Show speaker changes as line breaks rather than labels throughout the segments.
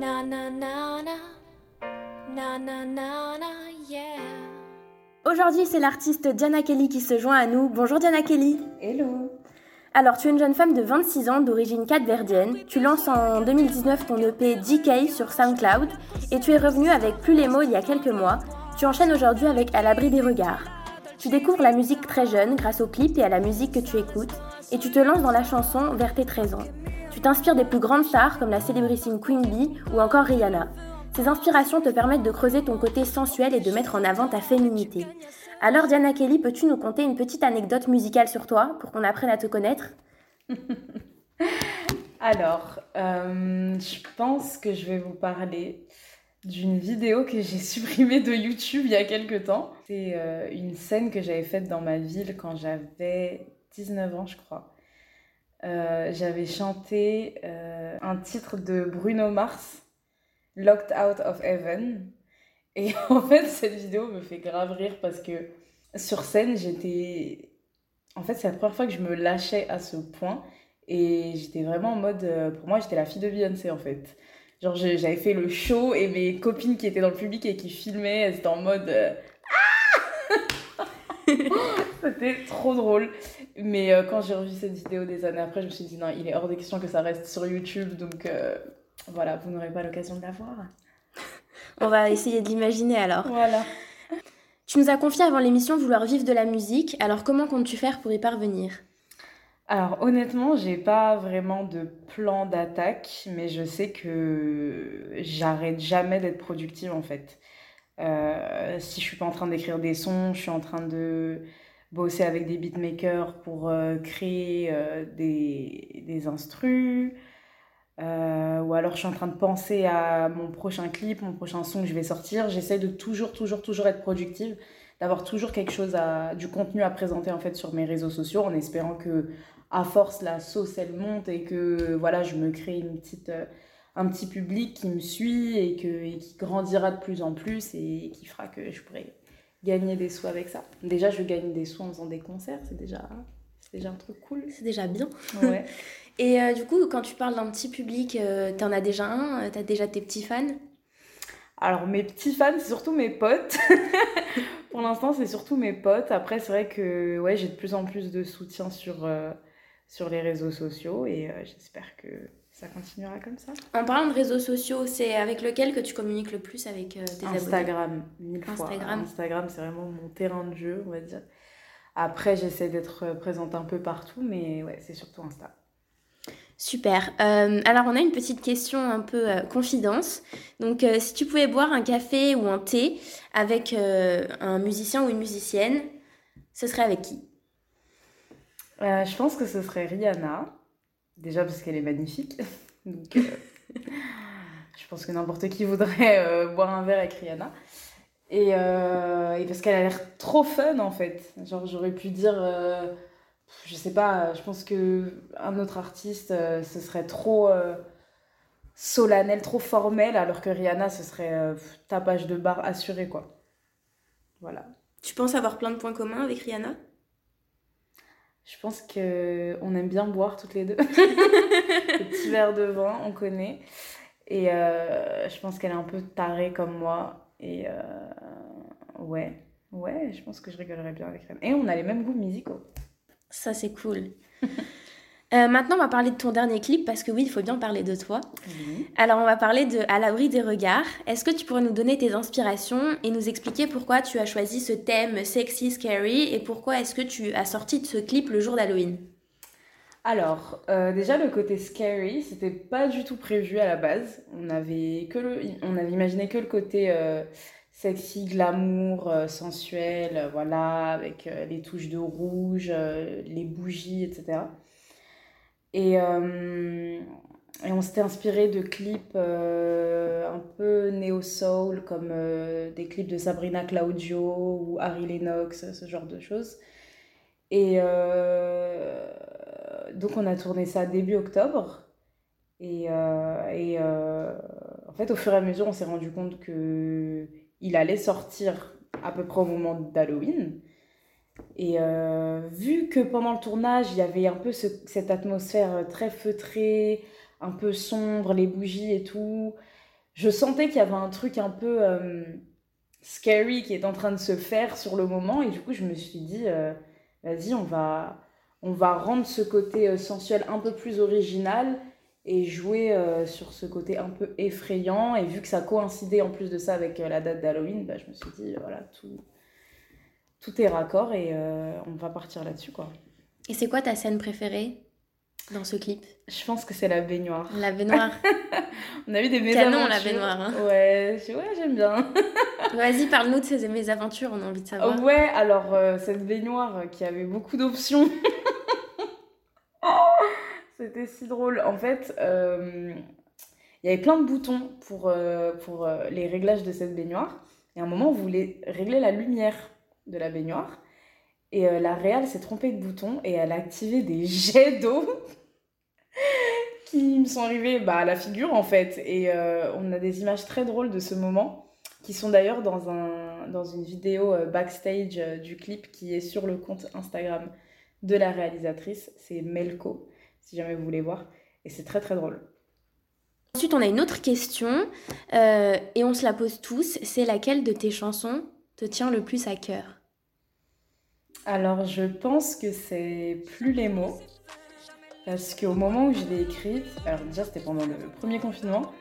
Na na na na. Na na na na, yeah.
Aujourd'hui, c'est l'artiste Diana Kelly qui se joint à nous. Bonjour Diana Kelly.
Hello.
Alors, tu es une jeune femme de 26 ans d'origine capverdienne. Tu lances en 2019 ton EP DK sur SoundCloud et tu es revenue avec Plus les mots il y a quelques mois. Tu enchaînes aujourd'hui avec À l'abri des regards. Tu découvres la musique très jeune grâce au clip et à la musique que tu écoutes et tu te lances dans la chanson vers tes 13 ans. T'inspires des plus grandes stars comme la célébrissime Queen Bee ou encore Rihanna. Ces inspirations te permettent de creuser ton côté sensuel et de mettre en avant ta féminité. Alors Diana Kelly, peux-tu nous conter une petite anecdote musicale sur toi pour qu'on apprenne à te connaître?
Alors, euh, je pense que je vais vous parler d'une vidéo que j'ai supprimée de YouTube il y a quelques temps. C'est euh, une scène que j'avais faite dans ma ville quand j'avais 19 ans, je crois. Euh, j'avais chanté un titre de Bruno Mars Locked Out of Heaven. Et en fait, cette vidéo me fait grave rire parce que sur scène, j'étais. En fait, c'est la première fois que je me lâchais à ce point. Et j'étais vraiment en mode. Euh, pour moi, j'étais la fille de Beyoncé en fait. Genre, j'avais fait le show et mes copines qui étaient dans le public et qui filmaient, elles étaient en mode. Euh, C'était trop drôle. Mais euh, quand j'ai revu cette vidéo des années après, je me suis dit non, il est hors de question que ça reste sur YouTube. Donc voilà, vous n'aurez pas l'occasion de la voir.
On va essayer de l'imaginer alors.
Voilà.
Tu nous as confié avant l'émission vouloir vivre de la musique, alors comment comptes-tu faire pour y parvenir?
Alors honnêtement, j'ai pas vraiment de plan d'attaque, mais je sais que j'arrête jamais d'être productive en fait. Euh, si je suis pas en train d'écrire des sons, je suis en train de bosser avec des beatmakers pour euh, créer euh, des, des instrus. Ou alors je suis en train de penser à mon prochain clip, mon prochain son que je vais sortir. J'essaie de toujours, toujours, toujours être productive, d'avoir toujours quelque chose du contenu à présenter en fait sur mes réseaux sociaux, en espérant que à force la sauce elle monte et que voilà je me crée une petite, un petit public qui me suit et, que, et qui grandira de plus en plus et qui fera que je pourrai gagner des sous avec ça. Déjà je gagne des sous en faisant des concerts, c'est déjà c'est déjà un truc cool.
C'est déjà bien.
Ouais.
Et euh, du coup, quand tu parles d'un petit public, euh, t'en as déjà un euh, T'as déjà tes petits fans?
Alors, mes petits fans, c'est surtout mes potes. Pour l'instant, c'est surtout mes potes. Après, c'est vrai que ouais, j'ai de plus en plus de soutien sur, sur les réseaux sociaux et j'espère que ça continuera comme ça?
En parlant de réseaux sociaux, c'est avec lequel que tu communiques le plus avec tes
Instagram, Instagram, mille fois. Instagram, Instagram c'est vraiment mon terrain de jeu, on va dire. Après, j'essaie d'être présente un peu partout, mais ouais, c'est surtout Insta.
Super. Euh, alors, on a une petite question un peu euh, confidence. Donc, euh, si tu pouvais boire un café ou un thé avec un musicien ou une musicienne, ce serait avec qui?
Je pense que ce serait Rihanna. Déjà parce qu'elle est magnifique. Donc, je pense que n'importe qui voudrait boire un verre avec Rihanna. Et, et parce qu'elle a l'air trop fun en fait. Genre, j'aurais pu dire je sais pas, je pense que un autre artiste, euh, ce serait trop euh, solennel, trop formel, alors que Rihanna, ce serait euh, tapage de barre assuré, quoi. Voilà.
Tu penses avoir plein de points communs avec Rihanna?
Je pense que on aime bien boire toutes les deux. Le petit verre de vin, on connaît. Et je pense qu'elle est un peu tarée comme moi. Et ouais, ouais, je pense que je rigolerais bien avec elle. Et on a les mêmes goûts musicaux.
Ça, c'est cool. Euh, maintenant, on va parler de ton dernier clip parce que oui, il faut bien parler de toi. Alors, on va parler de À l'abri des regards. Est-ce que tu pourrais nous donner tes inspirations et nous expliquer pourquoi tu as choisi ce thème sexy, scary et pourquoi est-ce que tu as sorti de ce clip le jour d'Halloween?
Alors, euh, déjà le côté scary, c'était pas du tout prévu à la base. On avait que le, on avait imaginé que le côté euh, sexy, glamour, euh, sensuel, voilà, avec les touches de rouge, les bougies, etc. Et, et on s'était inspiré de clips un peu néo-soul, comme des clips de Sabrina Claudio ou Harry Lennox, ce genre de choses. Et donc on a tourné ça début octobre. Et, et en fait, au fur et à mesure, on s'est rendu compte que il allait sortir à peu près au moment d'Halloween. Et euh, vu que pendant le tournage, il y avait un peu cette atmosphère très feutrée, un peu sombre, les bougies et tout, je sentais qu'il y avait un truc un peu euh, scary qui est en train de se faire sur le moment. Et du coup, je me suis dit, euh, vas-y, on va, on va rendre ce côté euh, sensuel un peu plus original et jouer sur ce côté un peu effrayant. Et vu que ça coïncidait en plus de ça avec la date d'Halloween, bah, je me suis dit, voilà, tout, tout est raccord et on va partir là-dessus, quoi.
Et c'est quoi ta scène préférée dans ce clip?
Je pense que c'est la baignoire.
La baignoire.
On a eu des
mésaventures. Canon, la baignoire. Hein.
Ouais, ouais j'aime bien.
Vas-y, parle-nous de ces mésaventures, on a envie de savoir.
ouais, alors euh, cette baignoire qui avait beaucoup d'options. C'était si drôle. En fait, euh, il y avait plein de boutons pour, euh, pour les réglages de cette baignoire. Et à un moment, on voulait régler la lumière de la baignoire. Et la réelle s'est trompée de bouton et elle a activé des jets d'eau qui me sont arrivés bah, à la figure en fait. Et euh, on a des images très drôles de ce moment qui sont d'ailleurs dans, un, dans une vidéo euh, backstage euh, du clip qui est sur le compte Instagram de la réalisatrice. C'est Melko, si jamais vous voulez voir. Et c'est très très drôle.
Ensuite, on a une autre question et on se la pose tous. C'est laquelle de tes chansons te tient le plus à cœur?
Alors, je pense que c'est plus les mots. Parce qu'au moment où je l'ai écrite, alors déjà c'était pendant le premier confinement,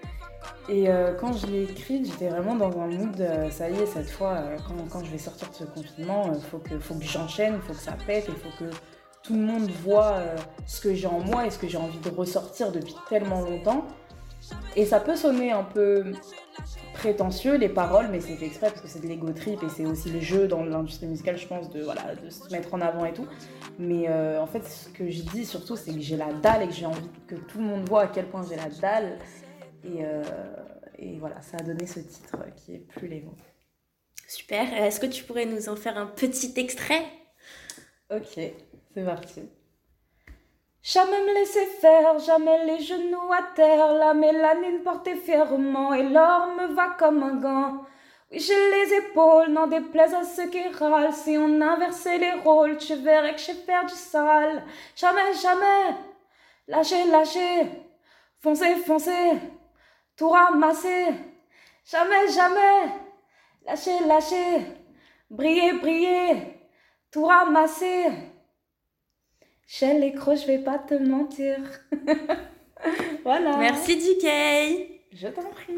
et euh, quand je l'ai écrite, j'étais vraiment dans un mood, euh, ça y est, cette fois, euh, quand, je vais sortir de ce confinement, il faut que, faut que j'enchaîne, il faut que ça pète, il faut que tout le monde voit ce que j'ai en moi et ce que j'ai envie de ressortir depuis tellement longtemps. Et ça peut sonner un peu prétentieux les paroles, mais c'est fait exprès parce que c'est de l'ego trip et c'est aussi le jeu dans l'industrie musicale, je pense, de, voilà, de se mettre en avant et tout. Mais euh, en fait, ce que je dis surtout, c'est que j'ai la dalle et que j'ai envie que tout le monde voit à quel point j'ai la dalle. Et, euh, et, voilà, ça a donné ce titre qui est plus les mots.
Super. Est-ce que tu pourrais nous en faire un petit extrait?
Ok, c'est parti. Jamais me laisser faire, jamais les genoux à terre, la mélanine portée fièrement et l'or me va comme un gant. Oui, j'ai les épaules, n'en déplaise à ceux qui râlent. Si on inversait les rôles, tu verrais que j'ai perdu sale. Jamais, jamais, lâchez, lâchez, foncez, foncez, tout ramasser. Jamais, jamais, lâchez, lâchez, brillez, brillez, tout ramasser. Chez les je vais pas te mentir. voilà.
Merci DK.
Je t'en prie.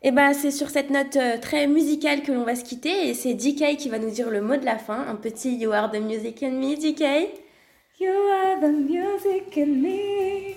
Et eh ben c'est sur cette note euh, très musicale que l'on va se quitter et c'est DK qui va nous dire le mot de la fin, un petit You are the music in me, DK.
You are the music in me.